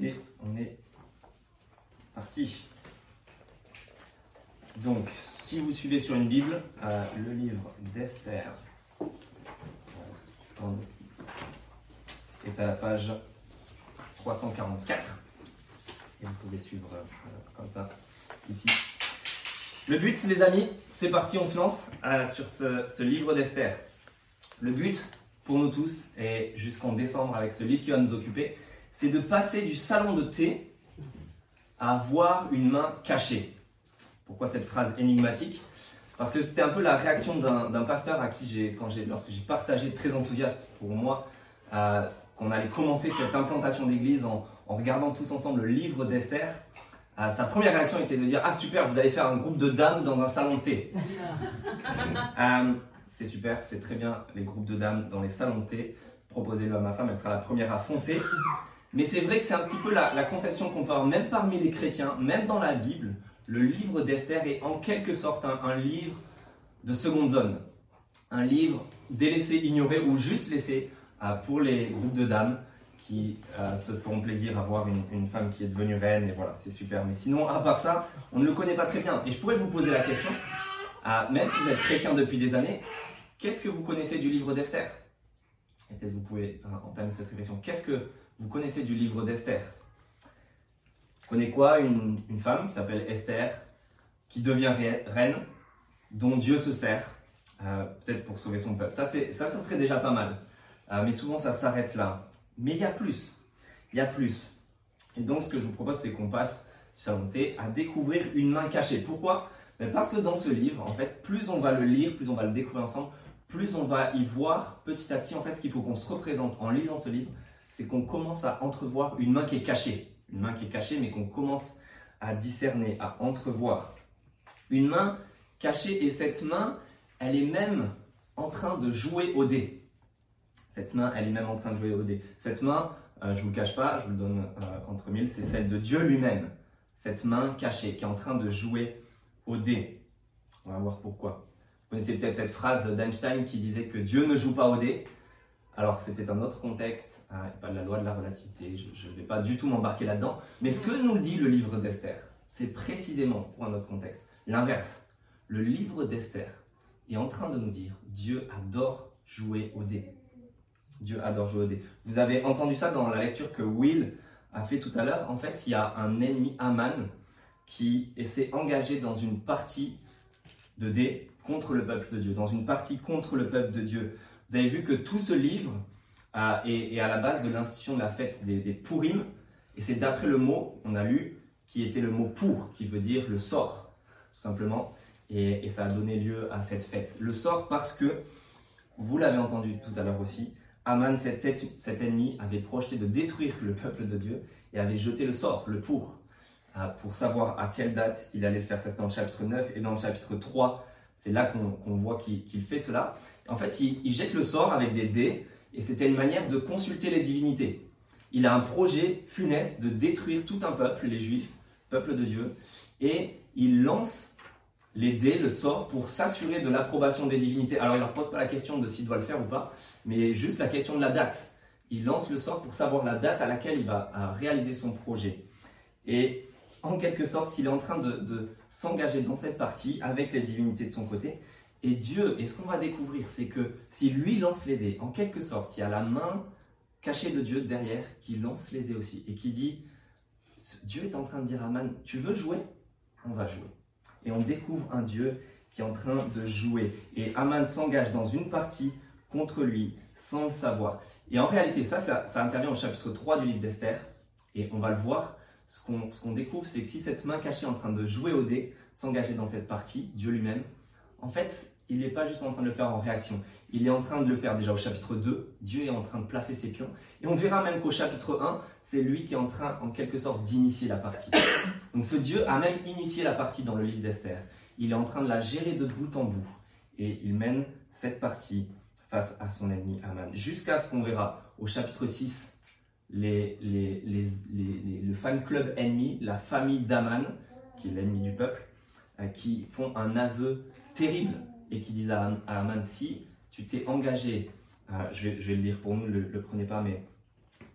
et on est parti. Donc, si vous suivez sur une Bible, euh, le livre d'Esther euh, est à la page 344. Et vous pouvez suivre euh, comme ça, ici. Le but, les amis, c'est parti, on se lance sur ce, livre d'Esther. Le but, pour nous tous, et jusqu'en décembre avec ce livre qui va nous occuper, c'est de passer du salon de thé à voir une main cachée. Pourquoi cette phrase énigmatique? Parce que c'était un peu la réaction d'un pasteur à qui j'ai, quand j'ai, lorsque j'ai partagé très enthousiaste pour moi, euh, qu'on allait commencer cette implantation d'église en, regardant tous ensemble le livre d'Esther. Euh, sa première réaction était de dire Ah super, vous allez faire un groupe de dames dans un salon de thé. Euh, c'est super, c'est très bien les groupes de dames dans les salons de thé. Proposez-le à ma femme, elle sera la première à foncer. Mais c'est vrai que c'est un petit peu la, conception qu'on peut avoir, même parmi les chrétiens, même dans la Bible, le livre d'Esther est en quelque sorte un, livre de seconde zone. Un livre délaissé, ignoré ou juste laissé euh, pour les groupes de dames qui euh, se feront plaisir à voir une, femme qui est devenue reine, et voilà, c'est super. Mais sinon, à part ça, on ne le connaît pas très bien. Et je pourrais vous poser la question, euh, même si vous êtes chrétien depuis des années, qu'est-ce que vous connaissez du livre d'Esther? Et peut-être vous pouvez entamer cette réflexion. Qu'est-ce que vous connaissez du livre d'Esther. Vous connaissez quoi? Une, femme qui s'appelle Esther, qui devient reine, dont Dieu se sert, euh, peut-être pour sauver son peuple. Ça, ça, serait déjà pas mal. Euh, mais souvent, ça s'arrête là. Mais il y a plus. Il y a plus. Et donc, ce que je vous propose, c'est qu'on passe du salon à découvrir une main cachée. Pourquoi? Parce que dans ce livre, en fait, plus on va le lire, plus on va le découvrir ensemble, plus on va y voir petit à petit, en fait, ce qu'il faut qu'on se représente en lisant ce livre, c'est qu'on commence à entrevoir une main qui est cachée. Une main qui est cachée, mais qu'on commence à discerner, à entrevoir. Une main cachée, et cette main, elle est même en train de jouer au dé. Cette main, elle est même en train de jouer au dé. Cette main, euh, je ne vous le cache pas, je vous le donne euh, entre mille, c'est celle de Dieu lui-même. Cette main cachée qui est en train de jouer au dé. On va voir pourquoi. Vous connaissez peut-être cette phrase d'Einstein qui disait que Dieu ne joue pas au dé. Alors c'était un autre contexte, hein, pas de la loi de la relativité, je ne vais pas du tout m'embarquer là-dedans. Mais ce que nous dit le livre d'Esther, c'est précisément pour un autre contexte. L'inverse. Le livre d'Esther est en train de nous dire Dieu adore jouer au dé. Dieu adore jouer au dé. Vous avez entendu ça dans la lecture que Will a fait tout à l'heure. En fait, il y a un ennemi, Aman, qui s'est engagé dans une partie de dé contre le peuple de Dieu, dans une partie contre le peuple de Dieu. Vous avez vu que tout ce livre euh, est, à la base de l'institution de la fête des, des Purim, et c'est d'après le mot, on a lu, qui était le mot pour, qui veut dire le sort, tout simplement, et, ça a donné lieu à cette fête. Le sort parce que, vous l'avez entendu tout à l'heure aussi, Aman, cet, cet, ennemi, avait projeté de détruire le peuple de Dieu et avait jeté le sort, le pour, euh, pour savoir à quelle date il allait le faire. Ça, c'est dans le chapitre 9 et dans le chapitre 3, c'est là qu'on voit qu'il fait cela. En fait, il, jette le sort avec des dés, et c'était une manière de consulter les divinités. Il a un projet funeste de détruire tout un peuple, les Juifs, peuple de Dieu, et il lance les dés, le sort, pour s'assurer de l'approbation des divinités. Alors il ne leur pose pas la question de s'il doit le faire ou pas, mais juste la question de la date. Il lance le sort pour savoir la date à laquelle il va réaliser son projet. Et en quelque sorte, il est en train de s'engager dans cette partie avec les divinités de son côté. Et Dieu, et ce qu'on va découvrir, c'est que si lui lance les dés, en quelque sorte, il y a la main cachée de Dieu derrière qui lance les dés aussi et qui dit Dieu est en train de dire à Man, tu veux jouer? On va jouer. Et on découvre un Dieu qui est en train de jouer. Et Aman s'engage dans une partie contre lui sans le savoir. Et en réalité, ça, ça, intervient au chapitre 3 du livre d'Esther. Et on va le voir. Ce qu'on découvre, c'est que si cette main cachée est en train de jouer au dé, s'engager dans cette partie, Dieu lui-même, en fait, il n'est pas juste en train de le faire en réaction. Il est en train de le faire déjà au chapitre 2. Dieu est en train de placer ses pions. Et on verra même qu'au chapitre 1, c'est lui qui est en train, en quelque sorte, d'initier la partie. Donc ce Dieu a même initié la partie dans le livre d'Esther. Il est en train de la gérer de bout en bout. Et il mène cette partie face à son ennemi Aman. Jusqu'à ce qu'on verra au chapitre 6 les, le fan club ennemi, la famille d'Aman, qui est l'ennemi du peuple, euh, qui font un aveu terrible et qui disent à, Aman si tu t'es engagé, je, vais, le lire pour nous, ne le, prenez pas, mais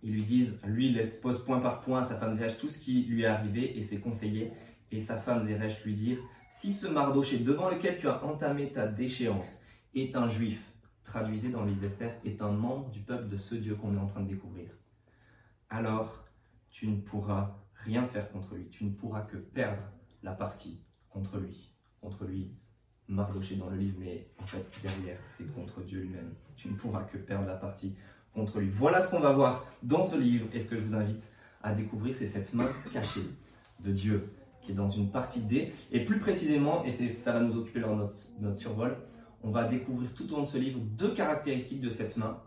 ils lui disent, lui, il expose point par point à sa femme Zeresh tout ce qui lui est arrivé et ses conseillers. Et sa femme Zeresh lui dit Si ce Mardoché devant lequel tu as entamé ta déchéance est un juif, traduisez dans l'île d'Esther, est un membre du peuple de ce Dieu qu'on est en train de découvrir, alors tu ne pourras rien faire contre lui. Tu ne pourras que perdre la partie contre lui. Contre lui, Mardoché dans le livre, mais en fait, derrière, c'est contre Dieu lui-même. Tu ne pourras que perdre la partie contre lui. Voilà ce qu'on va voir dans ce livre. Et ce que je vous invite à découvrir, c'est cette main cachée de Dieu qui est dans une partie D. Et plus précisément, et ça va nous occuper dans notre, notre survol, on va découvrir tout au long de ce livre deux caractéristiques de cette main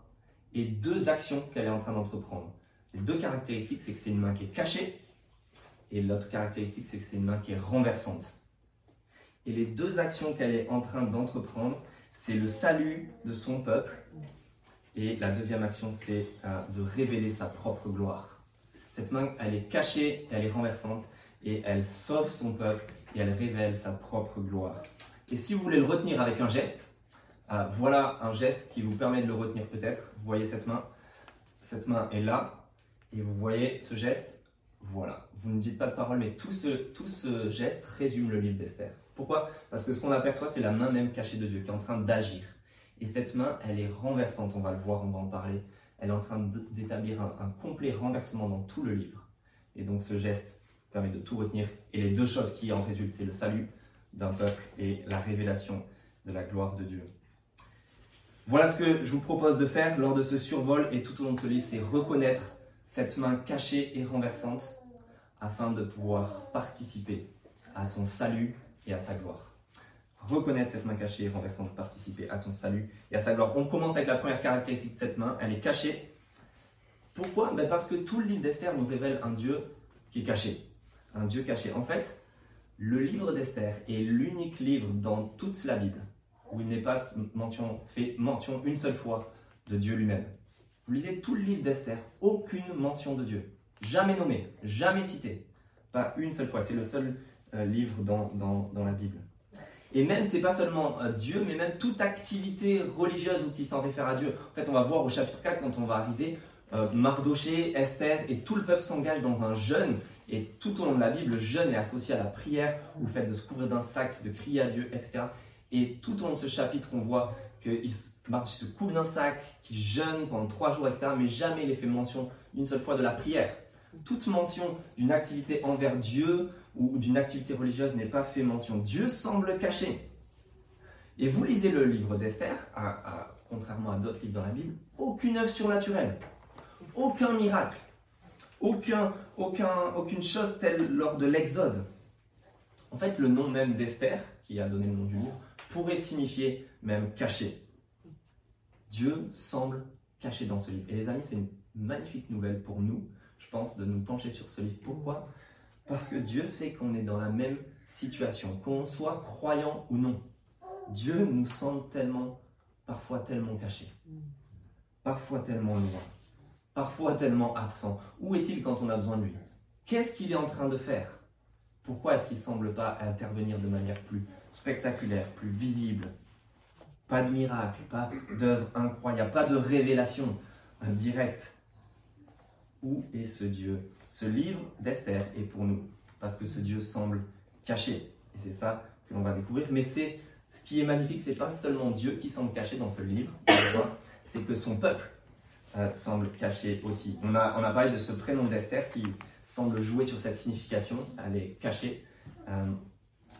et deux actions qu'elle est en train d'entreprendre. Les deux caractéristiques, c'est que c'est une main qui est cachée, et l'autre caractéristique, c'est que c'est une main qui est renversante. Et les deux actions qu'elle est en train d'entreprendre, c'est le salut de son peuple, et la deuxième action, c'est euh, de révéler sa propre gloire. Cette main, elle est cachée, elle est renversante, et elle sauve son peuple, et elle révèle sa propre gloire. Et si vous voulez le retenir avec un geste, euh, voilà un geste qui vous permet de le retenir peut-être. Vous voyez cette main Cette main est là, et vous voyez ce geste Voilà. Vous ne dites pas de parole, mais tout ce, tout ce geste résume le livre d'Esther. Pourquoi? Parce que ce qu'on aperçoit, c'est la main même cachée de Dieu qui est en train d'agir. Et cette main, elle est renversante, on va le voir, on va en parler. Elle est en train d'établir un, complet renversement dans tout le livre. Et donc ce geste permet de tout retenir. Et les deux choses qui en résultent, c'est le salut d'un peuple et la révélation de la gloire de Dieu. Voilà ce que je vous propose de faire lors de ce survol et tout au long de ce livre, c'est reconnaître cette main cachée et renversante afin de pouvoir participer à son salut et à sa gloire reconnaître cette main cachée et renversante, participer à son salut et à sa gloire. On commence avec la première caractéristique de cette main, elle est cachée. Pourquoi? Ben Parce que tout le livre d'Esther nous révèle un Dieu qui est caché. Un Dieu caché. En fait, le livre d'Esther est l'unique livre dans toute la Bible où il n'est pas mention, fait mention une seule fois de Dieu lui-même. Vous lisez tout le livre d'Esther, aucune mention de Dieu. Jamais nommé, jamais cité. Pas une seule fois. C'est le seul euh, livre dans, dans, dans la Bible. Et même, c'est pas seulement euh, Dieu, mais même toute activité religieuse ou qui s'en réfère à Dieu. En fait, on va voir au chapitre 4, quand on va arriver, euh, Mardoché, Esther et tout le peuple s'engage dans un jeûne. Et tout au long de la Bible, le jeûne est associé à la prière, le fait de se couvrir d'un sac, de crier à Dieu, etc. Et tout au long de ce chapitre, on voit que se couvre d'un sac, qu'il jeûne pendant trois jours, etc. Mais jamais il est fait mention une seule fois de la prière. Toute mention d'une activité envers Dieu ou d'une activité religieuse n'est pas fait mention. Dieu semble caché. Et vous lisez le livre d'Esther, contrairement à d'autres livres dans la Bible, aucune œuvre surnaturelle, aucun miracle, aucun, aucun, aucune chose telle lors de l'Exode. En fait, le nom même d'Esther, qui a donné le nom du livre, pourrait signifier même caché. Dieu semble caché dans ce livre. Et les amis, c'est une magnifique nouvelle pour nous, pense, de nous pencher sur ce livre. Pourquoi? Parce que Dieu sait qu'on est dans la même situation, qu'on soit croyant ou non. Dieu nous semble tellement, parfois tellement caché, parfois tellement loin, parfois tellement absent. Où est-il quand on a besoin de lui? Qu'est-ce qu'il est en train de faire? Pourquoi est-ce qu'il ne semble pas intervenir de manière plus spectaculaire, plus visible? Pas de miracle, pas d'œuvre incroyable, pas de révélation directe. Où est ce Dieu? Ce livre d'Esther est pour nous, parce que ce Dieu semble caché. Et c'est ça que l'on va découvrir. Mais c'est ce qui est magnifique, c'est pas seulement Dieu qui semble caché dans ce livre, c'est que son peuple euh, semble caché aussi. On a, parlé de ce prénom d'Esther qui semble jouer sur cette signification, elle est cachée. Euh,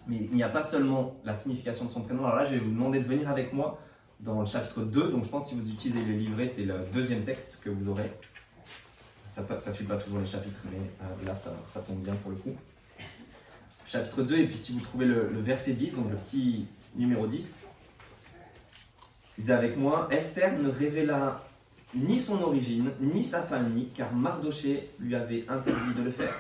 mais il n'y a pas seulement la signification de son prénom. Alors là, je vais vous demander de venir avec moi dans le chapitre 2. Donc je pense que si vous utilisez les livrets, c'est le deuxième texte que vous aurez. Ça ne suit pas toujours les chapitres, mais euh, là, ça, tombe bien pour le coup. Chapitre 2, et puis si vous trouvez le, verset 10, donc le petit numéro 10, lisez avec moi Esther ne révéla ni son origine, ni sa famille, car Mardoché lui avait interdit de le faire.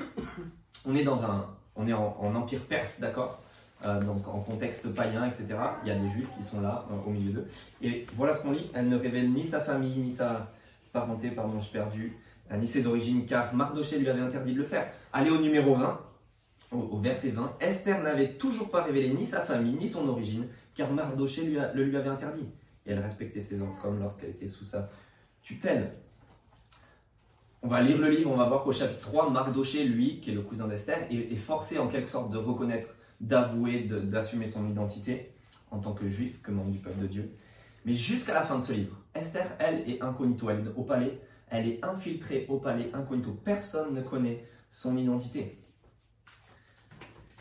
On est, dans un, on est en, empire perse, d'accord? Euh, donc en contexte païen, etc. Il y a des juifs qui sont là, euh, au milieu d'eux. Et voilà ce qu'on lit. Elle ne révèle ni sa famille, ni sa parenté, pardon, je perdu, ni ses origines, car Mardoché lui avait interdit de le faire. Allez au numéro 20, au, verset 20. Esther n'avait toujours pas révélé ni sa famille, ni son origine, car Mardoché lui le lui avait interdit. Et elle respectait ses ordres comme lorsqu'elle était sous sa tutelle. On va lire le livre, on va voir qu'au chapitre 3, Mardoché, lui, qui est le cousin d'Esther, est, forcé en quelque sorte de reconnaître, d'avouer, d'assumer son identité en tant que juif, que membre du peuple de Dieu. Mais jusqu'à la fin de ce livre, Esther, elle, est incognito, elle au palais, elle est infiltrée au palais incognito. Personne ne connaît son identité.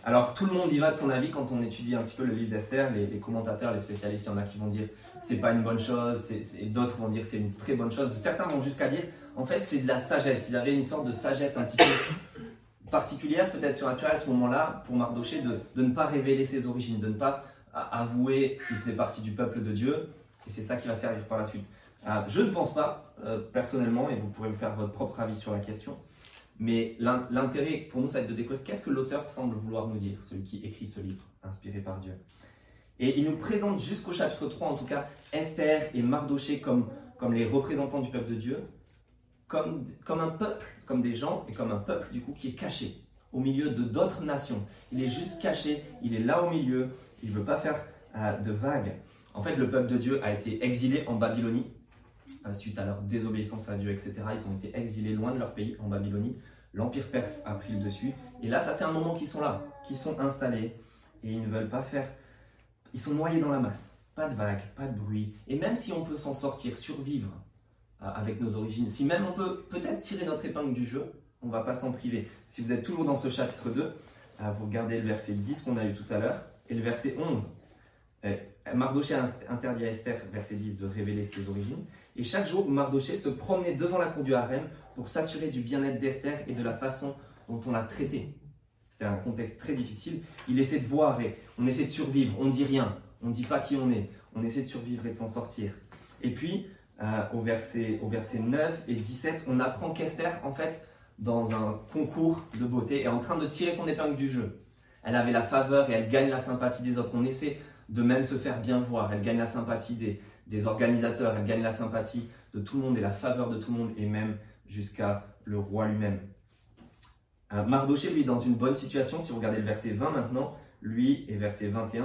Alors tout le monde y va de son avis quand on étudie un petit peu le livre d'Esther, les, commentateurs, les spécialistes, il y en a qui vont dire c'est pas une bonne chose, d'autres vont dire c'est une très bonne chose. Certains vont jusqu'à dire en fait c'est de la sagesse. Il avait une sorte de sagesse un petit peu particulière, peut-être surnaturelle à ce moment-là, pour Mardoché, de, de, ne pas révéler ses origines, de ne pas avouer qu'il faisait partie du peuple de Dieu. Et c'est ça qui va servir par la suite. Euh, je ne pense pas, euh, personnellement, et vous pourrez vous faire votre propre avis sur la question, mais l'intérêt pour nous, ça va être de découvrir qu'est-ce que l'auteur semble vouloir nous dire, celui qui écrit ce livre, inspiré par Dieu. Et il nous présente jusqu'au chapitre 3, en tout cas, Esther et Mardoché comme, les représentants du peuple de Dieu, comme, un peuple, comme des gens, et comme un peuple, du coup, qui est caché au milieu de d'autres nations. Il est juste caché, il est là au milieu, il ne veut pas faire euh, de vagues. En fait, le peuple de Dieu a été exilé en Babylonie, suite à leur désobéissance à Dieu, etc. Ils ont été exilés loin de leur pays, en Babylonie. L'Empire perse a pris le dessus. Et là, ça fait un moment qu'ils sont là, qu'ils sont installés. Et ils ne veulent pas faire... Ils sont noyés dans la masse. Pas de vagues, pas de bruit. Et même si on peut s'en sortir, survivre euh, avec nos origines, si même on peut peut-être tirer notre épingle du jeu, on ne va pas s'en priver. Si vous êtes toujours dans ce chapitre 2, euh, vous regardez le verset 10 qu'on a lu tout à l'heure et le verset 11. Mardoché interdit à Esther, verset 10, de révéler ses origines. Et chaque jour, Mardoché se promenait devant la cour du harem pour s'assurer du bien-être d'Esther et de la façon dont on l'a traitée. C'est un contexte très difficile. Il essaie de voir et on essaie de survivre. On ne dit rien. On ne dit pas qui on est. On essaie de survivre et de s'en sortir. Et puis, euh, au, verset, au verset 9 et 17, on apprend qu'Esther, en fait, dans un concours de beauté, est en train de tirer son épingle du jeu. Elle avait la faveur et elle gagne la sympathie des autres. On essaie de même se faire bien voir. Elle gagne la sympathie des, organisateurs, elle gagne la sympathie de tout le monde et la faveur de tout le monde, et même jusqu'à le roi lui-même. Euh, Mardoché, lui, est dans une bonne situation. Si vous regardez le verset 20 maintenant, lui et verset 21,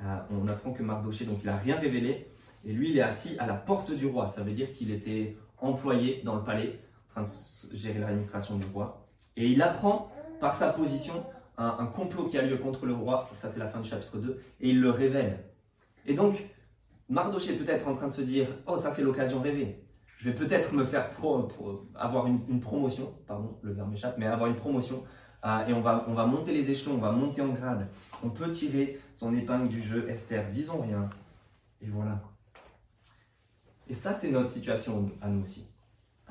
euh, on apprend que Mardoché, donc il n'a rien révélé, et lui, il est assis à la porte du roi. Ça veut dire qu'il était employé dans le palais, en train de gérer l'administration du roi. Et il apprend par sa position un, complot qui a lieu contre le roi, ça c'est la fin du chapitre 2, et il le révèle. Et donc, Mardoché est peut-être en train de se dire Oh, ça c'est l'occasion rêvée. Je vais peut-être me faire avoir une, promotion, pardon, le verbe m'échappe, mais avoir une promotion. Euh, et on va, on va monter les échelons, on va monter en grade. On peut tirer son épingle du jeu, Esther, disons rien. Et voilà. Et ça, c'est notre situation à nous aussi.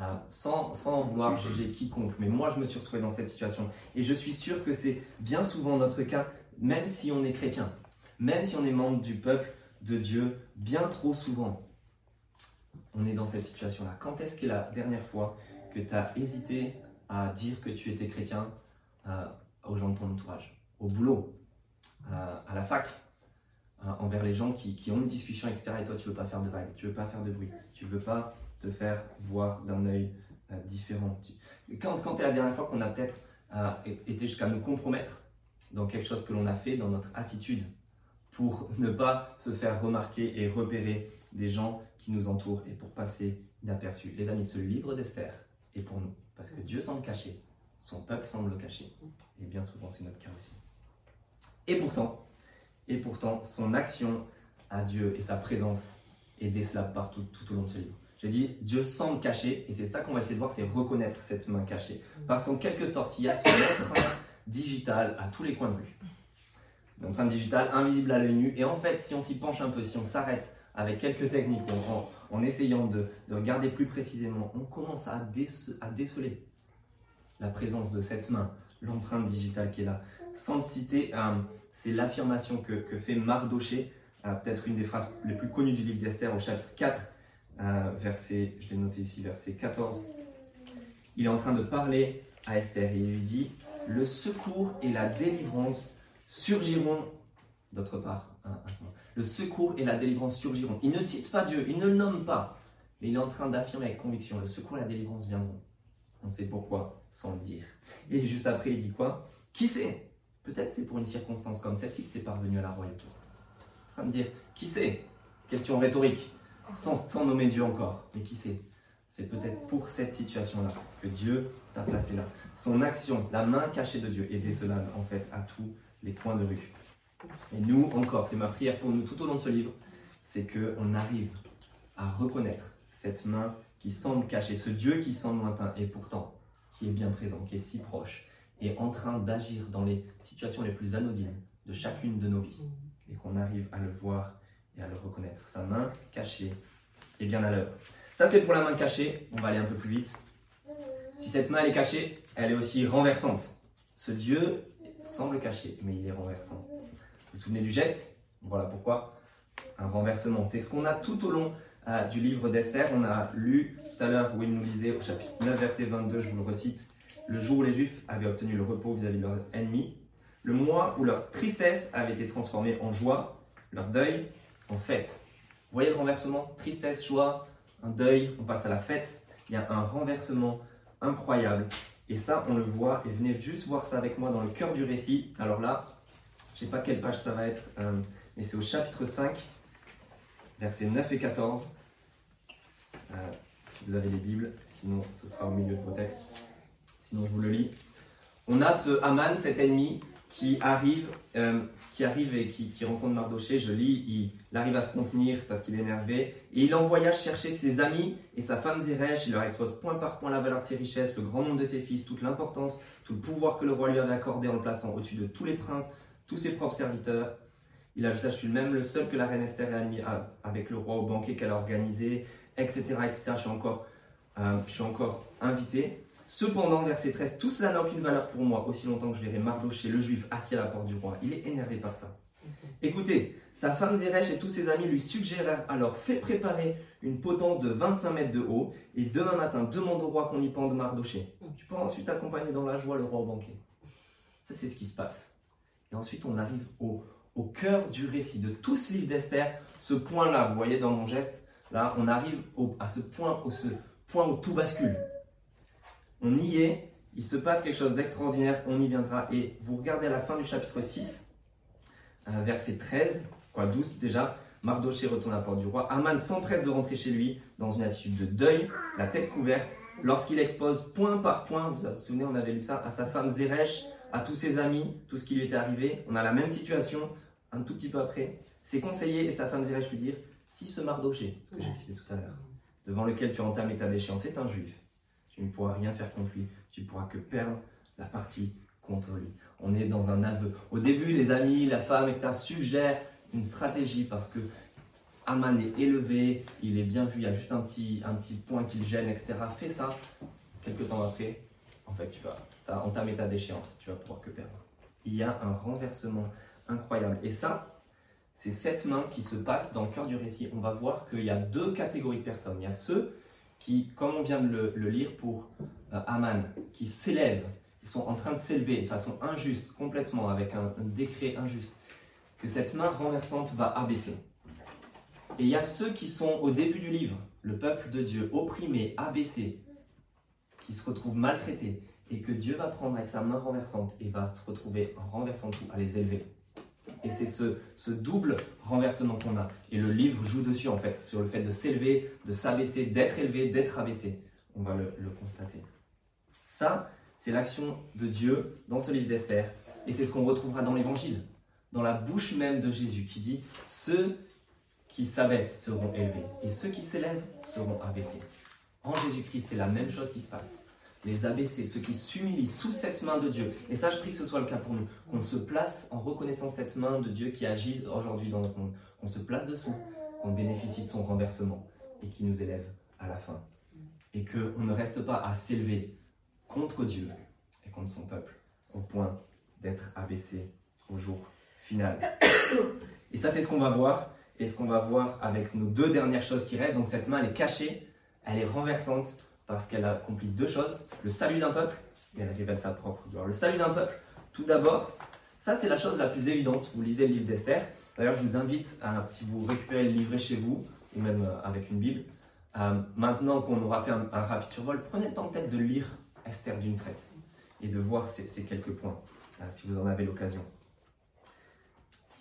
Euh, sans, sans vouloir juger quiconque, mais moi je me suis retrouvé dans cette situation. Et je suis sûr que c'est bien souvent notre cas, même si on est chrétien, même si on est membre du peuple de Dieu bien trop souvent. On est dans cette situation-là. Quand est-ce que la dernière fois que tu as hésité à dire que tu étais chrétien euh, aux gens de ton entourage, au boulot, euh, à la fac, euh, envers les gens qui, ont une discussion, etc. Et toi, tu veux pas faire de vagues, tu veux pas faire de bruit, tu veux pas te faire voir d'un œil différent. Quand, quand est la dernière fois qu'on a peut-être été jusqu'à nous compromettre dans quelque chose que l'on a fait, dans notre attitude pour ne pas se faire remarquer et repérer des gens qui nous entourent et pour passer inaperçu. Les amis, ce livre d'Esther est pour nous, parce que Dieu semble cacher, son peuple semble le cacher, et bien souvent c'est notre cas aussi. Et pourtant, et pourtant, son action à Dieu et sa présence est décelable partout tout au long de ce livre. J'ai dit, Dieu semble cacher, et c'est ça qu'on va essayer de voir, c'est reconnaître cette main cachée. Parce qu'en quelque sorte, il y a son empreinte digitale à tous les coins de rue d'empreinte digitale invisible à l'œil nu. Et en fait, si on s'y penche un peu, si on s'arrête avec quelques techniques, en, essayant de, regarder plus précisément, on commence à, déceler la présence de cette main, l'empreinte digitale qui est là. Sans le citer, euh, c'est l'affirmation que, fait Mardoché, euh, peut-être une des phrases les plus connues du livre d'Esther au chapitre 4, euh, verset, je l'ai noté ici, verset 14. Il est en train de parler à Esther et il lui dit, le secours et la délivrance surgiront d'autre part. Hein, le secours et la délivrance surgiront. Il ne cite pas Dieu, il ne le nomme pas, mais il est en train d'affirmer avec conviction, le secours et la délivrance viendront. On sait pourquoi, sans le dire. Et juste après, il dit quoi? Qui sait? Peut-être c'est pour une circonstance comme celle-ci que tu es parvenu à la royauté. En train de dire, qui sait? Question rhétorique, sans, nommer Dieu encore, mais qui sait? C'est peut-être pour cette situation-là que Dieu t'a placé là. Son action, la main cachée de Dieu est décelable en fait à tous les coins de rue. Et nous encore, c'est ma prière pour nous tout au long de ce livre, c'est qu'on arrive à reconnaître cette main qui semble cachée, ce Dieu qui semble lointain et pourtant qui est bien présent, qui est si proche et en train d'agir dans les situations les plus anodines de chacune de nos vies et qu'on arrive à le voir et à le reconnaître. Sa main cachée est bien à l'œuvre. Ça, c'est pour la main cachée. On va aller un peu plus vite. Si cette main est cachée, elle est aussi renversante. Ce Dieu semble caché, mais il est renversant. Vous vous souvenez du geste? Voilà pourquoi. Un renversement. C'est ce qu'on a tout au long euh, du livre d'Esther. On a lu tout à l'heure où il nous lisait au chapitre 9, verset 22, je vous le recite. Le jour où les Juifs avaient obtenu le repos vis-à-vis de leurs ennemis, le mois où leur tristesse avait été transformée en joie, leur deuil en fête. Vous voyez le renversement Tristesse, joie, un deuil, on passe à la fête. Il y a un renversement incroyable. Et ça, on le voit, et venez juste voir ça avec moi dans le cœur du récit. Alors là, je ne sais pas quelle page ça va être, euh, mais c'est au chapitre 5, versets 9 et 14. Euh, si vous avez les Bibles, sinon ce sera au milieu de vos textes. Sinon, je vous le lis. On a ce Haman, cet ennemi, qui arrive, euh, qui arrive et qui, rencontre Mardoché. Je lis, il, arrive à se contenir parce qu'il est énervé. Et il envoya chercher ses amis et sa femme Zeresh. Il leur expose point par point la valeur de ses richesses, le grand nombre de ses fils, toute l'importance, tout le pouvoir que le roi lui avait accordé en le plaçant au-dessus de tous les princes, tous ses propres serviteurs. Il ajouta, je suis même le seul que la reine Esther ait admis avec le roi au banquet qu'elle a organisé, etc. etc. Encore, euh, je suis encore invité. Cependant, verset 13, tout cela n'a aucune valeur pour moi aussi longtemps que je verrai Mardoché, le juif, assis à la porte du roi. Il est énervé par ça. Écoutez, sa femme Zeresh et tous ses amis lui suggérèrent alors fais préparer une potence de 25 mètres de haut et demain matin demande au roi qu'on y pende Mardoché. Tu peux ensuite accompagner dans la joie le roi au banquet. Ça, c'est ce qui se passe. Et ensuite, on arrive au, au cœur du récit de tout ce livre d'Esther, ce point-là, vous voyez dans mon geste, là, on arrive à ce point, au, ce point où tout bascule on y est, il se passe quelque chose d'extraordinaire, on y viendra. Et vous regardez à la fin du chapitre 6, euh, verset 13, quoi, 12 déjà, Mardoché retourne à la porte du roi. Aman s'empresse de rentrer chez lui dans une attitude de deuil, la tête couverte, lorsqu'il expose point par point, vous vous souvenez, on avait lu ça, à sa femme Zeresh, à tous ses amis, tout ce qui lui était arrivé. On a la même situation, un tout petit peu après. Ses conseillers et sa femme Zeresh lui dirent Si ce Mardoché, ce que j'ai cité tout à l'heure, devant lequel tu entames ta déchéance, est un juif, tu ne pourras rien faire contre lui, tu ne pourras que perdre la partie contre lui. On est dans un aveu. Au début, les amis, la femme, etc., suggèrent une stratégie parce que Aman est élevé, il est bien vu, il y a juste un petit, un petit point qui le gêne, etc. Fais ça. Quelques temps après, en fait, tu vas as entamé ta déchéance, tu vas pouvoir que perdre. Il y a un renversement incroyable. Et ça, c'est cette main qui se passe dans le cœur du récit. On va voir qu'il y a deux catégories de personnes. Il y a ceux qui, comme on vient de le, lire pour euh, Aman, qui s'élèvent, ils sont en train de s'élever de façon injuste, complètement, avec un, décret injuste, que cette main renversante va abaisser. Et il y a ceux qui sont au début du livre, le peuple de Dieu, opprimé, abaissé, qui se retrouvent maltraités, et que Dieu va prendre avec sa main renversante et va se retrouver en renversant tout, à les élever. Et c'est ce, double renversement qu'on a. Et le livre joue dessus, en fait, sur le fait de s'élever, de s'abaisser, d'être élevé, d'être abaissé. On va le, le constater. Ça, c'est l'action de Dieu dans ce livre d'Esther. Et c'est ce qu'on retrouvera dans l'Évangile, dans la bouche même de Jésus, qui dit Ceux qui s'abaissent seront élevés, et ceux qui s'élèvent seront abaissés. En Jésus-Christ, c'est la même chose qui se passe les abaisser, ceux qui s'humilient sous cette main de Dieu. Et ça, je prie que ce soit le cas pour nous, qu'on se place en reconnaissant cette main de Dieu qui agit aujourd'hui dans notre monde, qu'on se place dessous, qu'on bénéficie de son renversement et qui nous élève à la fin. Et qu'on ne reste pas à s'élever contre Dieu et contre son peuple, au point d'être abaissé au jour final. Et ça, c'est ce qu'on va voir, et ce qu'on va voir avec nos deux dernières choses qui restent. Donc cette main, elle est cachée, elle est renversante, parce qu'elle accomplit deux choses le salut d'un peuple et elle révèle sa propre gloire. Le salut d'un peuple, tout d'abord, ça c'est la chose la plus évidente. Vous lisez le livre d'Esther. D'ailleurs, je vous invite, à, si vous récupérez le livret chez vous, ou même euh, avec une Bible, euh, maintenant qu'on aura fait un, rapide survol, prenez le temps peut-être de lire Esther d'une traite et de voir ces, quelques points, euh, si vous en avez l'occasion.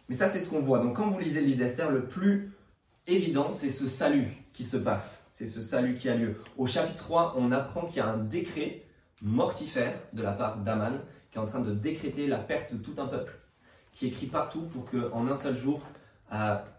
Mais ça, c'est ce qu'on voit. Donc, quand vous lisez le livre d'Esther, le plus évident, c'est ce salut qui se passe c'est ce salut qui a lieu. Au chapitre 3, on apprend qu'il y a un décret mortifère de la part d'Aman qui est en train de décréter la perte de tout un peuple, qui écrit partout pour qu'en un seul jour,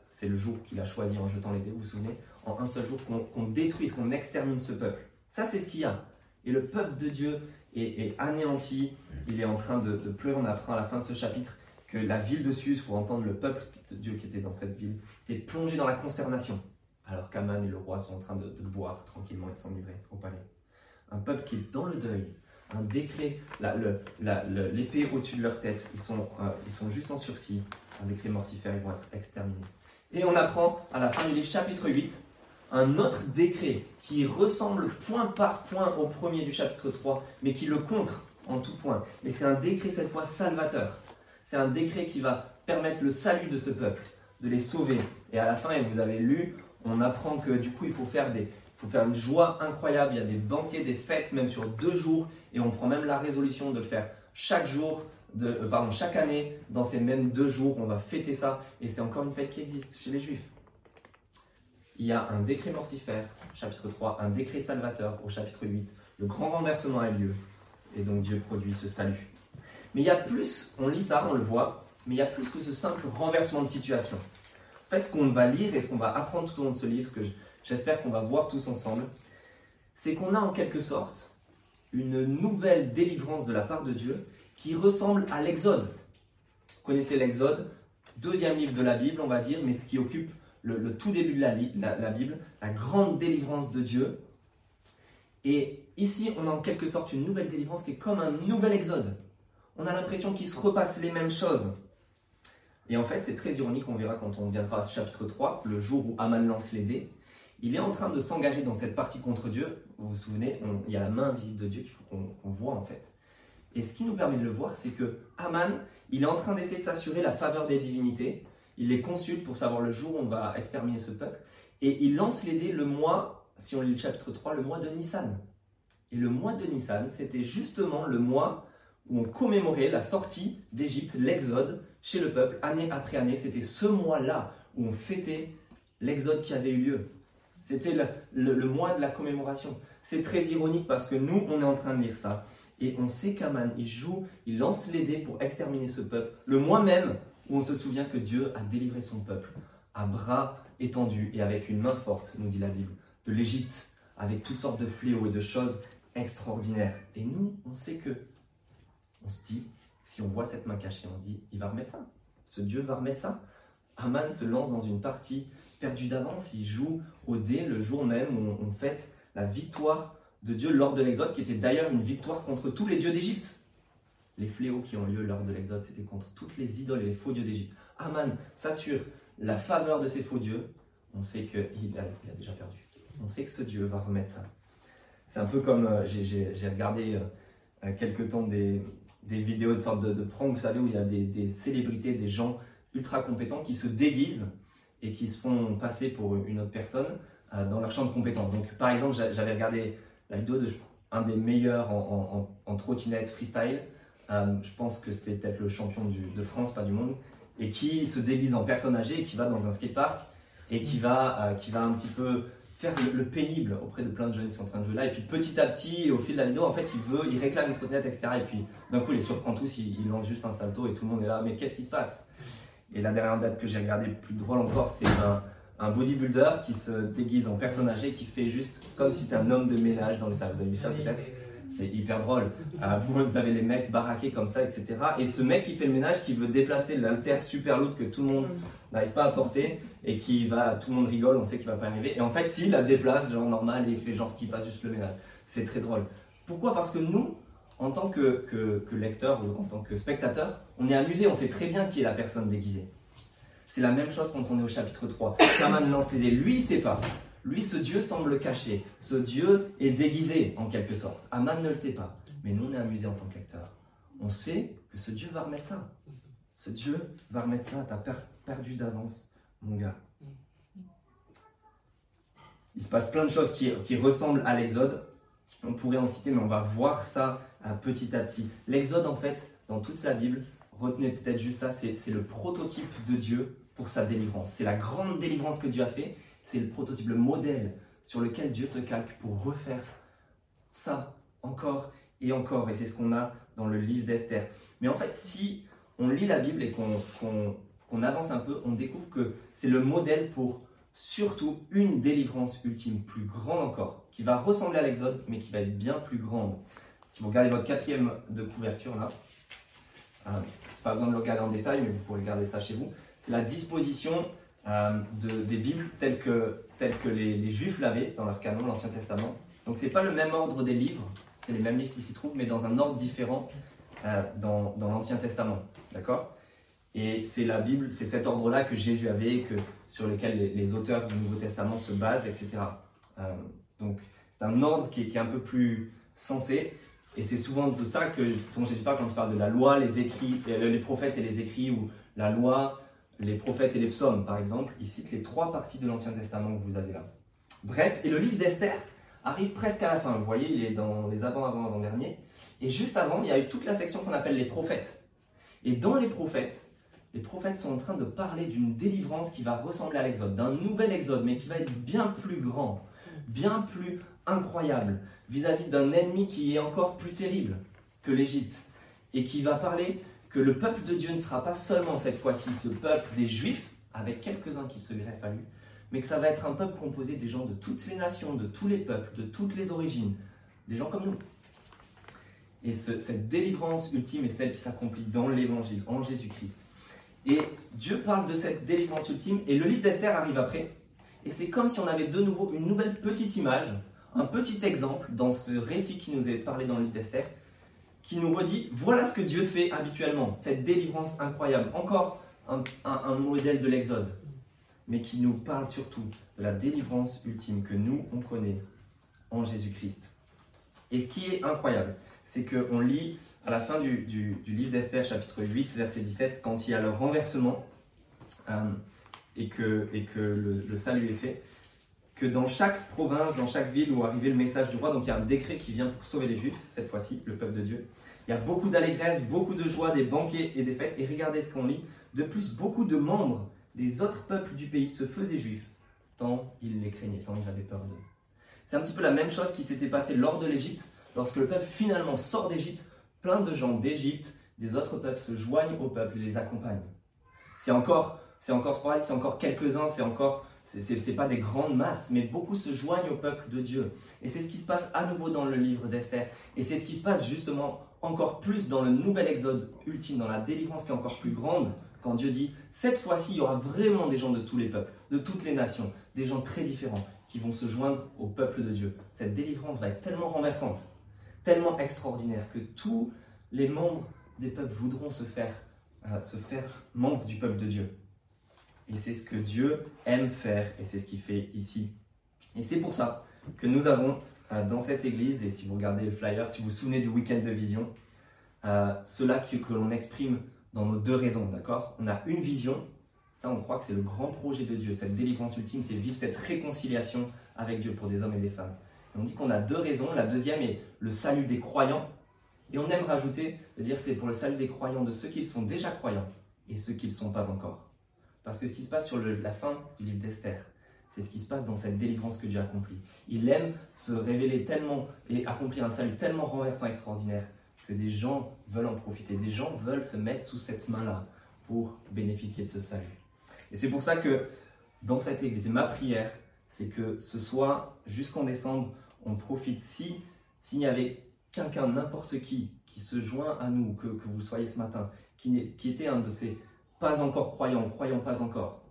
c'est le jour qu'il a choisi en jetant les dés, vous vous souvenez, en un seul jour qu'on détruise, qu'on extermine ce peuple. Ça, c'est ce qu'il y a. Et le peuple de Dieu est, anéanti, il est en train de, pleurer. On apprend à la fin de ce chapitre que la ville de Suse, pour entendre le peuple de Dieu qui était dans cette ville, était plongé dans la consternation, alors qu'Aman et le roi sont en train de, boire tranquillement et de s'enivrer au palais. Un peuple qui est dans le deuil, un décret, l'épée au-dessus de leur tête, ils sont, euh, ils sont juste en sursis, un décret mortifère, ils vont être exterminés. Et on apprend à la fin du livre, chapitre 8, un autre décret qui ressemble point par point au premier du chapitre 3, mais qui le contre en tout point. Mais c'est un décret cette fois salvateur. C'est un décret qui va permettre le salut de ce peuple, de les sauver. Et à la fin, et vous avez lu, on apprend que du coup, il faut faire des, faut faire une joie incroyable. Il y a des banquets, des fêtes, même sur deux jours, et on prend même la résolution de le faire chaque jour, de, euh, pardon, chaque année, dans ces mêmes deux jours. On va fêter ça, et c'est encore une fête qui existe chez les Juifs il y a un décret mortifère, chapitre 3, un décret salvateur au chapitre 8. Le grand renversement a lieu et donc Dieu produit ce salut. Mais il y a plus, on lit ça, on le voit, mais il y a plus que ce simple renversement de situation. En fait, ce qu'on va lire et ce qu'on va apprendre tout au long de ce livre, ce que j'espère qu'on va voir tous ensemble, c'est qu'on a en quelque sorte une nouvelle délivrance de la part de Dieu qui ressemble à l'Exode. Vous connaissez l'Exode, deuxième livre de la Bible, on va dire, mais ce qui occupe le, tout début de la, la, Bible, la grande délivrance de Dieu. Et ici, on a en quelque sorte une nouvelle délivrance qui est comme un nouvel exode. On a l'impression qu'il se repasse les mêmes choses. Et en fait, c'est très ironique, on verra quand on viendra à ce chapitre 3, le jour où Aman lance les dés. Il est en train de s'engager dans cette partie contre Dieu. Vous vous souvenez, il y a la main invisible de Dieu qu'il faut qu'on voit en fait. Et ce qui nous permet de le voir, c'est que Aman, il est en train d'essayer de s'assurer la faveur des divinités il les consulte pour savoir le jour où on va exterminer ce peuple. Et il lance les dés le mois, si on lit le chapitre 3, le mois de Nissan. Et le mois de Nissan, c'était justement le mois où on commémorait la sortie d'Égypte, l'exode chez le peuple, année après année. C'était ce mois-là où on fêtait l'exode qui avait eu lieu. C'était le, mois de la commémoration. C'est très ironique parce que nous, on est en train de lire ça. Et on sait qu'Aman, il joue, il lance les dés pour exterminer ce peuple. Le mois même où on se souvient que Dieu a délivré son peuple à bras étendus et avec une main forte, nous dit la Bible, de l'Égypte, avec toutes sortes de fléaux et de choses extraordinaires. Et nous, on sait que, on se dit, si on voit cette main cachée, on se dit, il va remettre ça. Ce Dieu va remettre ça. Aman se lance dans une partie perdue d'avance. Il joue au dé le jour même où on fête la victoire de Dieu lors de l'Exode, qui était d'ailleurs une victoire contre tous les dieux d'Égypte les fléaux qui ont lieu lors de l'Exode, c'était contre toutes les idoles et les faux dieux d'Égypte. Aman s'assure la faveur de ces faux dieux. On sait qu'il a, il a déjà perdu. On sait que ce Dieu va remettre ça. C'est un peu comme euh, j'ai regardé euh, quelques temps des, vidéos de sorte de, de prank, vous savez, où il y a des, célébrités, des gens ultra compétents qui se déguisent et qui se font passer pour une autre personne euh, dans leur champ de compétences. Donc, par exemple, j'avais regardé la vidéo de un des meilleurs en, en, trottinette freestyle euh, je pense que c'était peut-être le champion de France, pas du monde, et qui se déguise en personne âgée, qui va dans un skatepark et qui va, euh, qui va un petit peu faire le, pénible auprès de plein de jeunes qui sont en train de jouer là. Et puis petit à petit, au fil de la vidéo, en fait, il veut, il réclame une trottinette, etc. Et puis d'un coup, il les surprend tous, il, lance juste un salto et tout le monde est là, mais qu'est-ce qui se passe? Et la dernière date que j'ai regardée, plus drôle encore, c'est un, un, bodybuilder qui se déguise en personne âgée, qui fait juste comme si c'était un homme de ménage dans les salles. Vous avez vu ça peut-être? C'est hyper drôle. Euh, vous avez les mecs baraqués comme ça, etc. Et ce mec qui fait le ménage, qui veut déplacer l'alter super lourd que tout le monde n'arrive pas à porter et qui va, tout le monde rigole, on sait qu'il va pas arriver. Et en fait, s'il la déplace, genre normal, et il fait genre qu'il passe juste le ménage. C'est très drôle. Pourquoi? Parce que nous, en tant que, que, lecteur ou en tant que spectateur, on est amusé, on sait très bien qui est la personne déguisée. C'est la même chose quand on est au chapitre 3. Saman lance les lui, il sait pas. Lui, ce Dieu semble caché. Ce Dieu est déguisé, en quelque sorte. Aman ne le sait pas. Mais nous, on est amusés en tant que lecteur. On sait que ce Dieu va remettre ça. Ce Dieu va remettre ça. T'as perdu d'avance, mon gars. Il se passe plein de choses qui, ressemblent à l'Exode. On pourrait en citer, mais on va voir ça euh, petit à petit. L'Exode, en fait, dans toute la Bible, retenez peut-être juste ça, c'est le prototype de Dieu pour sa délivrance. C'est la grande délivrance que Dieu a fait c'est le prototype, le modèle sur lequel Dieu se calque pour refaire ça encore et encore. Et c'est ce qu'on a dans le livre d'Esther. Mais en fait, si on lit la Bible et qu'on avance un peu, on découvre que c'est le modèle pour surtout une délivrance ultime, plus grande encore, qui va ressembler à l'Exode, mais qui va être bien plus grande. Si vous regardez votre quatrième de couverture là, euh, c'est pas besoin de le regarder en détail, mais vous pourrez regarder ça chez vous. C'est la disposition euh, des Bibles telles que, telles que les, Juifs l'avaient dans leur canon, l'Ancien Testament. Donc c'est pas le même ordre des livres, c'est les mêmes livres qui s'y trouvent, mais dans un ordre différent euh, dans, dans l'Ancien Testament. D'accord? Et c'est la Bible, c'est cet ordre-là que Jésus avait, que, sur lequel les, auteurs du Nouveau Testament se basent, etc. Euh, donc c'est un ordre qui est, un peu plus sensé. Et c'est souvent de ça que dont Jésus parle quand il parle de la loi, les écrits, les prophètes et les écrits, ou la loi, les prophètes et les psaumes, par exemple. Il cite les trois parties de l'Ancien Testament que vous avez là. Bref, et le livre d'Esther arrive presque à la fin. Vous voyez, il est dans les avant-avant-avant-derniers. Et juste avant, il y a eu toute la section qu'on appelle les prophètes. Et dans les prophètes, les prophètes sont en train de parler d'une délivrance qui va ressembler à l'exode, d'un nouvel exode, mais qui va être bien plus grand, bien plus incroyable, vis-à-vis d'un ennemi qui est encore plus terrible que l'Égypte, et qui va parler que le peuple de Dieu ne sera pas seulement cette fois-ci ce peuple des Juifs, avec quelques-uns qui se greffent à lui, mais que ça va être un peuple composé des gens de toutes les nations, de tous les peuples, de toutes les origines, des gens comme nous. Et cette délivrance ultime est celle qui s'accomplit dans l'Évangile, en Jésus-Christ. Et Dieu parle de cette délivrance ultime, et le livre d'Esther arrive après. Et c'est comme si on avait de nouveau une nouvelle petite image, un petit exemple dans ce récit qui nous est parlé dans le livre d'Esther, qui nous redit voilà ce que Dieu fait habituellement, cette délivrance incroyable. Encore un, modèle de l'Exode, mais qui nous parle surtout de la délivrance ultime que nous, on connaît en Jésus-Christ. Et ce qui est incroyable, c'est qu'on lit à la fin du, livre d'Esther, chapitre 8, verset 17, quand il y a le renversement euh, et que le, salut est fait, que dans chaque province, dans chaque ville où arrivait le message du roi, donc il y a un décret qui vient pour sauver les Juifs, cette fois-ci, le peuple de Dieu, il y a beaucoup d'allégresse, beaucoup de joie, des banquets et des fêtes, et regardez ce qu'on lit, de plus, beaucoup de membres des autres peuples du pays se faisaient juifs, tant ils les craignaient, tant ils avaient peur d'eux. C'est un petit peu la même chose qui s'était passé lors de l'Égypte, lorsque le peuple finalement sort d'Égypte plein de gens d'Égypte, des autres peuples se joignent au peuple et les accompagnent. C'est encore, c'est encore c'est encore quelques-uns, c'est encore, c'est pas des grandes masses, mais beaucoup se joignent au peuple de Dieu. Et c'est ce qui se passe à nouveau dans le livre d'Esther. Et c'est ce qui se passe justement encore plus dans le nouvel exode ultime, dans la délivrance qui est encore plus grande, quand Dieu dit, cette fois-ci, il y aura vraiment des gens de tous les peuples, de toutes les nations, des gens très différents, qui vont se joindre au peuple de Dieu. Cette délivrance va être tellement renversante tellement extraordinaire que tous les membres des peuples voudront se faire, euh, se faire membres du peuple de Dieu. Et c'est ce que Dieu aime faire et c'est ce qu'il fait ici. Et c'est pour ça que nous avons euh, dans cette église, et si vous regardez le flyer, si vous vous souvenez du week-end de vision, euh, cela que, l'on exprime dans nos deux raisons, d'accord? On a une vision, ça on croit que c'est le grand projet de Dieu, cette délivrance ultime, c'est vivre cette réconciliation avec Dieu pour des hommes et des femmes on dit qu'on a deux raisons. La deuxième est le salut des croyants. Et on aime rajouter, de dire c'est pour le salut des croyants de ceux qui sont déjà croyants et ceux qui ne le sont pas encore. Parce que ce qui se passe sur la fin du livre d'Esther, c'est ce qui se passe dans cette délivrance que Dieu accomplit. Il aime se révéler tellement et accomplir un salut tellement renversant, extraordinaire, que des gens veulent en profiter, des gens veulent se mettre sous cette main-là pour bénéficier de ce salut. Et c'est pour ça que dans cette église, ma prière, c'est que ce soit jusqu'en décembre, on profite. Si s'il y avait quelqu'un, n'importe qui, qui se joint à nous, que, que vous soyez ce matin, qui, qui était un de ces pas encore croyants, croyants pas encore,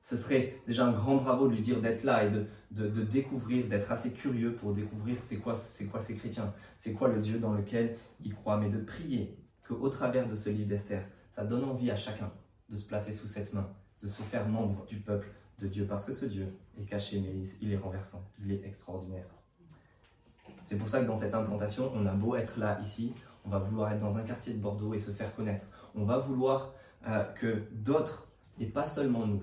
ce serait déjà un grand bravo de lui dire d'être là et de, découvrir, d'être assez curieux pour découvrir c'est quoi, c'est quoi ces chrétiens, c'est quoi le Dieu dans lequel ils croient, mais de prier qu'au travers de ce livre d'Esther, ça donne envie à chacun de se placer sous cette main, de se faire membre du peuple de Dieu, parce que ce Dieu est caché, mais il est renversant, il est extraordinaire. C'est pour ça que dans cette implantation, on a beau être là, ici, on va vouloir être dans un quartier de Bordeaux et se faire connaître. On va vouloir euh, que d'autres, et pas seulement nous,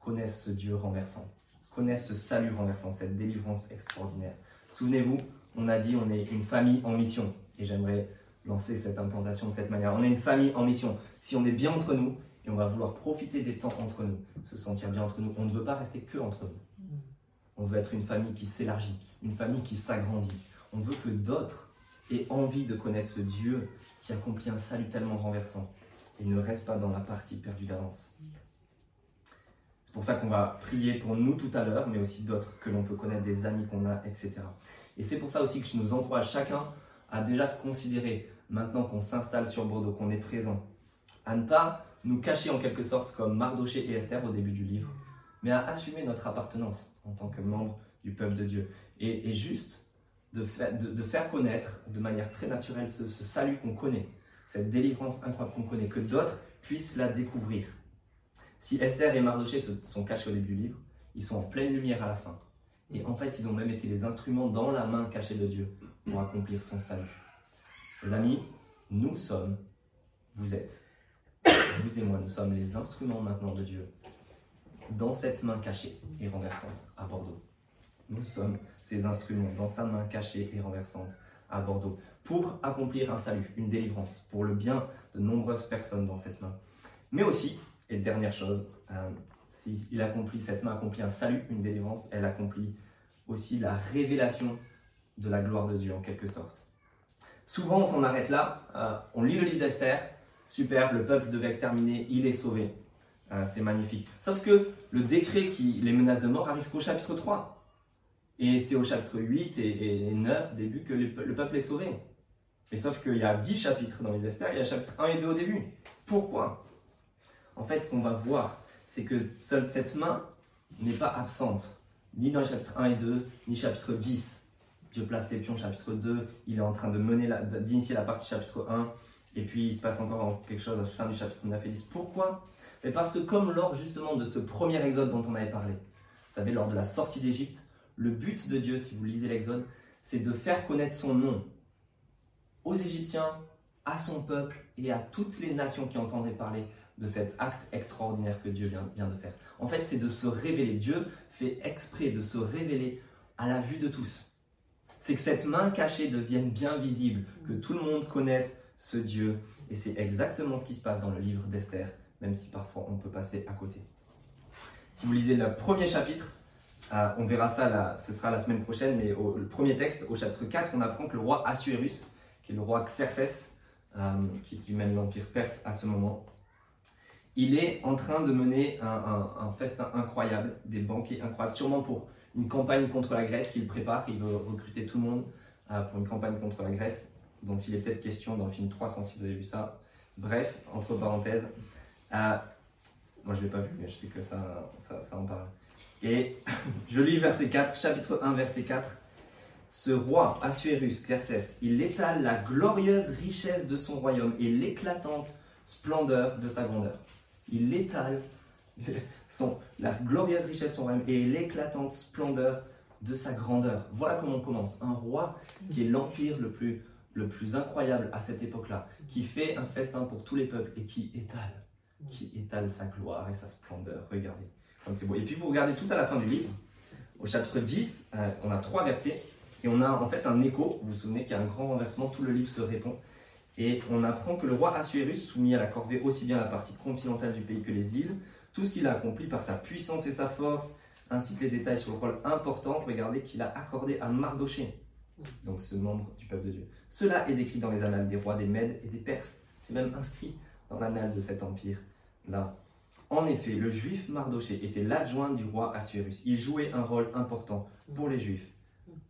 connaissent ce Dieu renversant, connaissent ce salut renversant, cette délivrance extraordinaire. Souvenez-vous, on a dit on est une famille en mission. Et j'aimerais lancer cette implantation de cette manière. On est une famille en mission. Si on est bien entre nous, et on va vouloir profiter des temps entre nous, se sentir bien entre nous, on ne veut pas rester que entre nous. On veut être une famille qui s'élargit, une famille qui s'agrandit. On veut que d'autres aient envie de connaître ce Dieu qui accomplit un salut tellement renversant et ne reste pas dans la partie perdue d'avance. C'est pour ça qu'on va prier pour nous tout à l'heure, mais aussi d'autres que l'on peut connaître, des amis qu'on a, etc. Et c'est pour ça aussi que je nous encourage chacun à déjà se considérer, maintenant qu'on s'installe sur Bordeaux, qu'on est présent, à ne pas nous cacher en quelque sorte comme Mardoché et Esther au début du livre, mais à assumer notre appartenance en tant que membre du peuple de Dieu. Et, juste de, faire connaître de manière très naturelle ce, salut qu'on connaît, cette délivrance incroyable qu'on connaît, que d'autres puissent la découvrir. Si Esther et Mardoché se sont cachés au début du livre, ils sont en pleine lumière à la fin. Et en fait, ils ont même été les instruments dans la main cachée de Dieu pour accomplir son salut. Les amis, nous sommes, vous êtes, vous et moi, nous sommes les instruments maintenant de Dieu dans cette main cachée et renversante à Bordeaux. Nous sommes ces instruments dans sa main cachée et renversante à Bordeaux pour accomplir un salut, une délivrance, pour le bien de nombreuses personnes dans cette main. Mais aussi, et dernière chose, euh, accomplit, cette main accomplit un salut, une délivrance, elle accomplit aussi la révélation de la gloire de Dieu en quelque sorte. Souvent on s'en arrête là, euh, on lit le livre d'Esther, super, le peuple devait exterminer, il est sauvé. Euh, c'est magnifique. Sauf que le décret qui les menace de mort arrive qu'au chapitre 3. Et c'est au chapitre 8 et, 9, début, que le, peuple est sauvé. Et sauf qu'il y a 10 chapitres dans les d'Esther, il y a chapitre 1 et 2 au début. Pourquoi? En fait, ce qu'on va voir, c'est que seule cette main n'est pas absente, ni dans les chapitres 1 et 2, ni chapitre 10. Dieu place ses pions, chapitre 2, il est en train de mener d'initier la partie chapitre 1, et puis il se passe encore quelque chose à la fin du chapitre 9 et 10. Pourquoi? Mais parce que comme lors justement de ce premier exode dont on avait parlé, vous savez, lors de la sortie d'Égypte, le but de Dieu, si vous lisez l'exode, c'est de faire connaître son nom aux Égyptiens, à son peuple et à toutes les nations qui entendraient parler de cet acte extraordinaire que Dieu vient, de faire. En fait, c'est de se révéler. Dieu fait exprès de se révéler à la vue de tous. C'est que cette main cachée devienne bien visible, que tout le monde connaisse ce Dieu. Et c'est exactement ce qui se passe dans le livre d'Esther, même si parfois on peut passer à côté. Si vous lisez le premier chapitre, euh, on verra ça, là, ce sera la semaine prochaine, mais au, le premier texte, au chapitre 4, on apprend que le roi Assuérus, qui est le roi Xerxès, euh, qui, mène l'empire perse à ce moment, il est en train de mener un, festin incroyable, des banquets incroyables, sûrement pour une campagne contre la Grèce qu'il prépare. Il veut recruter tout le monde euh, pour une campagne contre la Grèce, dont il est peut-être question dans le film 300 si vous avez vu ça. Bref, entre parenthèses, moi je ne l'ai pas vu, mais je sais que ça, ça en parle. Et je lis verset 4, chapitre 1, verset 4. Ce roi, Assuérus, Xerxès, il étale la glorieuse richesse de son royaume et l'éclatante splendeur de sa grandeur. Il étale son, la glorieuse richesse de son royaume et l'éclatante splendeur de sa grandeur. Voilà comment on commence. Un roi qui est l'empire le plus, le plus incroyable à cette époque-là, qui fait un festin pour tous les peuples et qui étale, qui étale sa gloire et sa splendeur. Regardez. Et puis vous regardez tout à la fin du livre, au chapitre 10, euh, on a trois versets, et on a en fait un écho, vous vous souvenez qu'il y a un grand renversement, tout le livre se répond, et on apprend que le roi Assuérus, soumis à la corvée aussi bien la partie continentale du pays que les îles, tout ce qu'il a accompli par sa puissance et sa force, ainsi que les détails sur le rôle important, regardez qu'il a accordé à Mardoché, donc ce membre du peuple de Dieu. Cela est décrit dans les annales des rois des Mèdes et des Perses. C'est même inscrit dans l'annale de cet empire-là. En effet, le juif Mardoché était l'adjoint du roi Assuérus. Il jouait un rôle important pour les juifs,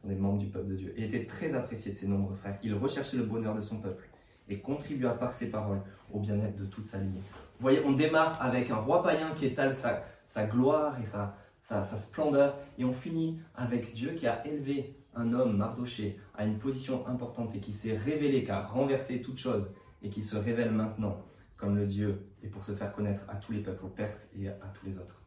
des membres du peuple de Dieu, et était très apprécié de ses nombreux frères. Il recherchait le bonheur de son peuple et contribua par ses paroles au bien-être de toute sa lignée. Vous voyez, on démarre avec un roi païen qui étale sa, gloire et sa, sa, splendeur, et on finit avec Dieu qui a élevé un homme, Mardoché, à une position importante et qui s'est révélé, qui a renversé toute chose et qui se révèle maintenant comme le Dieu et pour se faire connaître à tous les peuples, aux Perses et à tous les autres.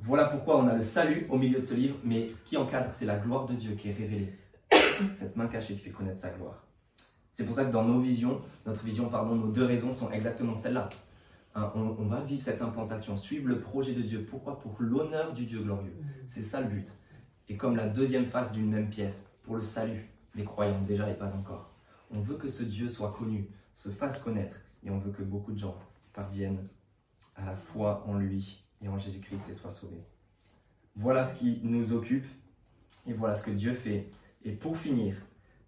Voilà pourquoi on a le salut au milieu de ce livre, mais ce qui encadre, c'est la gloire de Dieu qui est révélée. Cette main cachée qui fait connaître sa gloire. C'est pour ça que dans nos visions, notre vision, pardon, nos deux raisons sont exactement celles-là. Hein, on, on, va vivre cette implantation, suivre le projet de Dieu. Pourquoi? Pour l'honneur du Dieu glorieux. C'est ça le but. Et comme la deuxième face d'une même pièce, pour le salut des croyants, déjà et pas encore. On veut que ce Dieu soit connu, se fasse connaître. Et on veut que beaucoup de gens parviennent à la foi en lui et en Jésus-Christ et soient sauvés. Voilà ce qui nous occupe et voilà ce que Dieu fait. Et pour finir,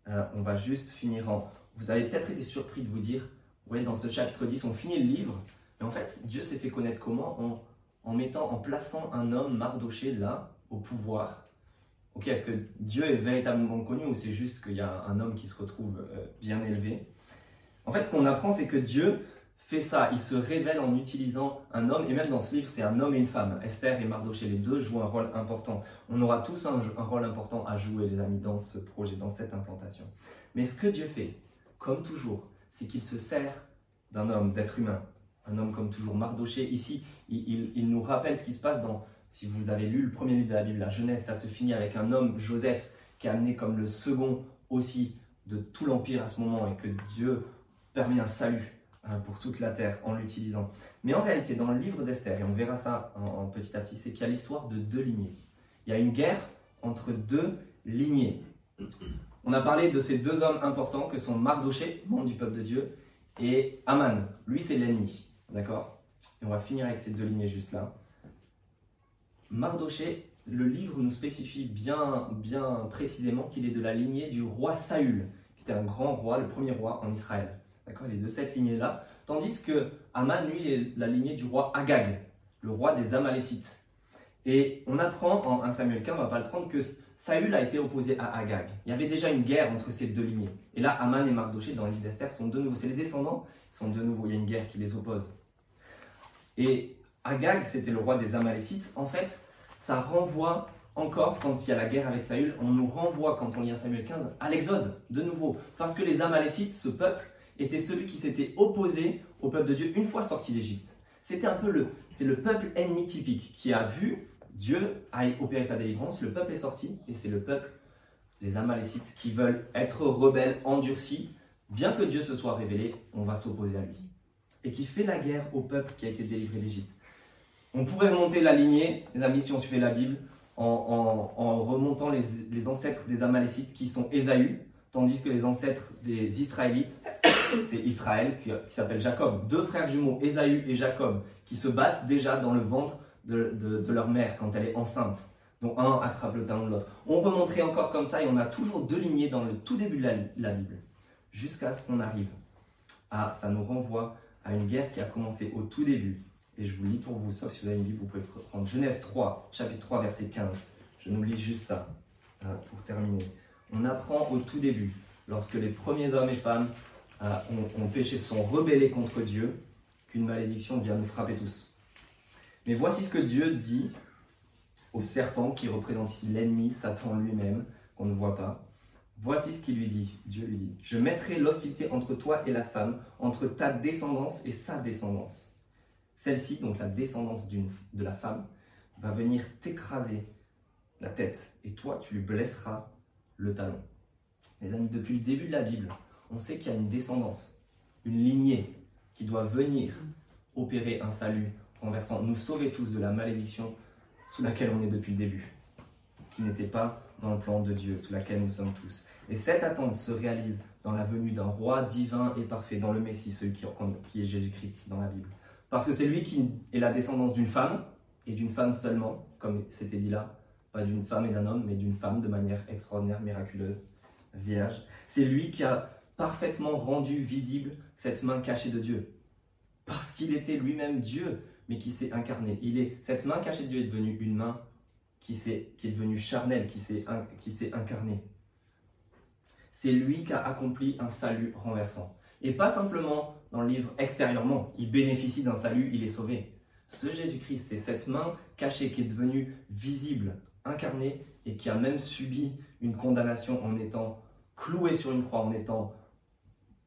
euh, on va juste finir en... Vous avez peut-être été surpris de vous dire, ouais, dans ce chapitre 10, on finit le livre, mais en fait, Dieu s'est fait connaître comment en, en mettant, en plaçant un homme Mardoché là, au pouvoir. Ok, est-ce que Dieu est véritablement connu ou c'est juste qu'il y a un homme qui se retrouve euh, bien élevé? En fait, ce qu'on apprend, c'est que Dieu fait ça, il se révèle en utilisant un homme, et même dans ce livre, c'est un homme et une femme. Esther et Mardoché, les deux jouent un rôle important. On aura tous un, rôle important à jouer, les amis, dans ce projet, dans cette implantation. Mais ce que Dieu fait, comme toujours, c'est qu'il se sert d'un homme, d'être humain. Un homme comme toujours, Mardoché. Ici, il, il, nous rappelle ce qui se passe dans, si vous avez lu le premier livre de la Bible, la Genèse, ça se finit avec un homme, Joseph, qui est amené comme le second aussi de tout l'Empire à ce moment, et que Dieu permet un salut pour toute la terre en l'utilisant. Mais en réalité, dans le livre d'Esther, et on verra ça en, en petit à petit, c'est qu'il y a l'histoire de deux lignées. Il y a une guerre entre deux lignées. On a parlé de ces deux hommes importants que sont Mardoché, membre du peuple de Dieu, et Aman. Lui, c'est l'ennemi. D'accord? Et on va finir avec ces deux lignées juste là. Mardoché, le livre nous spécifie bien, bien précisément qu'il est de la lignée du roi Saül, qui était un grand roi, le premier roi en Israël. D'accord Il est de cette lignée-là. Tandis que Aman, lui, est la lignée du roi Agag, le roi des Amalécites. Et on apprend en 1 Samuel 15, on ne va pas le prendre, que Saül a été opposé à Agag. Il y avait déjà une guerre entre ces deux lignées. Et là, Aman et Mardoché, dans le livre d'Esther, sont de nouveau. C'est les descendants, ils sont de nouveau. Il y a une guerre qui les oppose. Et Agag, c'était le roi des Amalécites. En fait, ça renvoie encore, quand il y a la guerre avec Saül, on nous renvoie, quand on lit 1 Samuel 15, à l'Exode, de nouveau. Parce que les Amalécites, ce peuple, était celui qui s'était opposé au peuple de Dieu une fois sorti d'Égypte. C'était un peu le, c'est le peuple ennemi typique qui a vu Dieu a opéré sa délivrance, le peuple est sorti et c'est le peuple, les Amalécites, qui veulent être rebelles, endurcis. Bien que Dieu se soit révélé, on va s'opposer à lui. Et qui fait la guerre au peuple qui a été délivré d'Égypte. On pourrait remonter la lignée, les amis, si on suivait la Bible, en remontant les, les, ancêtres des Amalécites qui sont Ésaü, tandis que les ancêtres des Israélites, c'est Israël qui, s'appelle Jacob. Deux frères jumeaux, Ésaü et Jacob, qui se battent déjà dans le ventre de, leur mère quand elle est enceinte, dont un attrape le talon de l'autre. On remonterait encore comme ça et on a toujours deux lignées dans le tout début de la, Bible, jusqu'à ce qu'on arrive à, ça nous renvoie à une guerre qui a commencé au tout début. Et je vous lis pour vous, sauf si vous avez une Bible, vous pouvez prendre Genèse 3, chapitre 3, verset 15. Je nous lis juste ça euh, pour terminer. On apprend au tout début, lorsque les premiers hommes et femmes euh, ont, ont péché, sont rebellés contre Dieu, qu'une malédiction vient nous frapper tous. Mais voici ce que Dieu dit au serpent qui représente ici l'ennemi, Satan lui-même, qu'on ne voit pas. Voici ce qu'il lui dit. Dieu lui dit, je mettrai l'hostilité entre toi et la femme, entre ta descendance et sa descendance. Celle-ci, donc la descendance de la femme, va venir t'écraser la tête, et toi, tu lui blesseras le talon. Les amis, depuis le début de la Bible, on sait qu'il y a une descendance, une lignée qui doit venir opérer un salut renversant, nous sauver tous de la malédiction sous laquelle on est depuis le début, qui n'était pas dans le plan de Dieu, sous laquelle nous sommes tous. Et cette attente se réalise dans la venue d'un roi divin et parfait, dans le Messie, celui qui est Jésus-Christ dans la Bible. Parce que c'est lui qui est la descendance d'une femme, et d'une femme seulement, comme c'était dit là, pas d'une femme et d'un homme, mais d'une femme de manière extraordinaire, miraculeuse, vierge. C'est lui qui a parfaitement rendu visible cette main cachée de Dieu. Parce qu'il était lui-même Dieu, mais qui s'est incarné. Il est, cette main cachée de Dieu est devenue une main qui, est, qui est devenue charnelle, qui s'est, qui s'est incarnée. C'est lui qui a accompli un salut renversant. Et pas simplement dans le livre extérieurement, il bénéficie d'un salut, il est sauvé. Ce Jésus-Christ, c'est cette main cachée qui est devenue visible, incarnée, et qui a même subi une condamnation en étant cloué sur une croix, en étant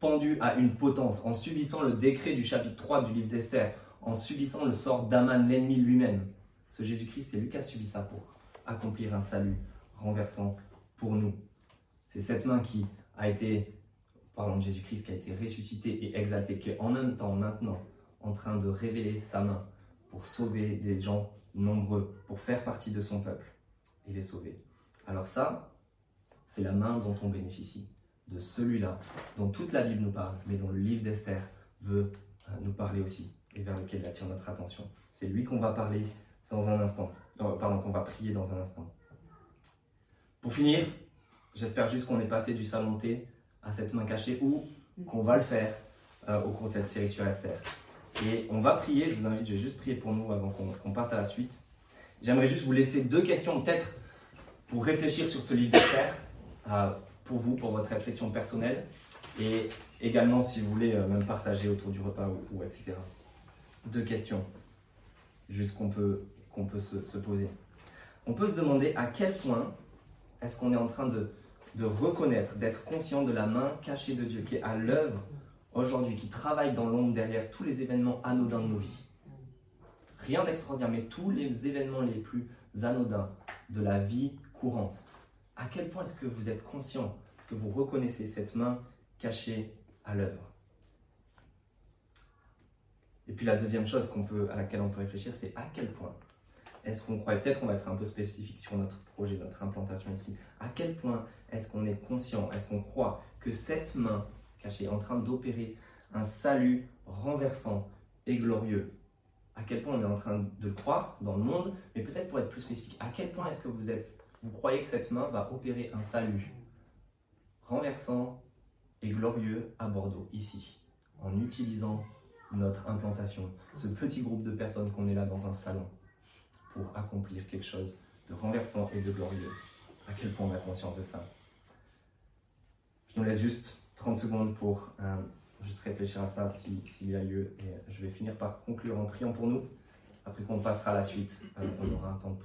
pendu à une potence, en subissant le décret du chapitre 3 du livre d'Esther, en subissant le sort d'Aman, l'ennemi lui-même. Ce Jésus-Christ, c'est lui qui a subi ça pour accomplir un salut renversant pour nous. C'est cette main qui a été, parlant de Jésus-Christ, qui a été ressuscité et exalté, qui est en même temps maintenant en train de révéler sa main pour sauver des gens nombreux, pour faire partie de son peuple et les sauver. Alors ça, c'est la main dont on bénéficie, de celui-là, dont toute la Bible nous parle, mais dont le livre d'Esther veut euh, nous parler aussi, et vers lequel il attire notre attention. C'est lui qu'on va parler dans un instant. pardon, qu'on va prier dans un instant. Pour finir, j'espère juste qu'on est passé du salon thé à cette main cachée ou qu'on va le faire euh, au cours de cette série sur Esther. Et on va prier, je vous invite, je vais juste prier pour nous avant qu'on passe à la suite. J'aimerais juste vous laisser deux questions peut-être pour réfléchir sur ce livre d'Esther, euh, pour vous, pour votre réflexion personnelle, et également si vous voulez euh, même partager autour du repas ou, etc. Deux questions, juste qu'on peut, qu'on peut se, se, poser. On peut se demander à quel point est-ce qu'on est en train de, de reconnaître, d'être conscient de la main cachée de Dieu qui est à l'œuvre aujourd'hui, qui travaille dans l'ombre derrière tous les événements anodins de nos vies. Rien d'extraordinaire, mais tous les événements les plus anodins de la vie courante. À quel point est-ce que vous êtes conscient, est-ce que vous reconnaissez cette main cachée à l'œuvre? Et puis la deuxième chose qu'on peut, à laquelle on peut réfléchir, c'est à quel point est-ce qu'on croit, peut-être on va être un peu spécifique sur notre projet, notre implantation ici, à quel point est-ce qu'on est conscient, est-ce qu'on croit que cette main cachée est en train d'opérer un salut renversant et glorieux? À quel point on est en train de croire dans le monde, mais peut-être pour être plus spécifique, à quel point est-ce que vous êtes, vous croyez que cette main va opérer un salut renversant et glorieux à Bordeaux, ici, en utilisant notre implantation, ce petit groupe de personnes qu'on est là dans un salon pour accomplir quelque chose de renversant et de glorieux. À quel point on a conscience de ça Je nous laisse juste 30 secondes pour euh, juste réfléchir à ça s'il y a lieu. Je vais finir par conclure en priant pour nous. Après qu'on passera à la suite, euh, on aura un temps de prière.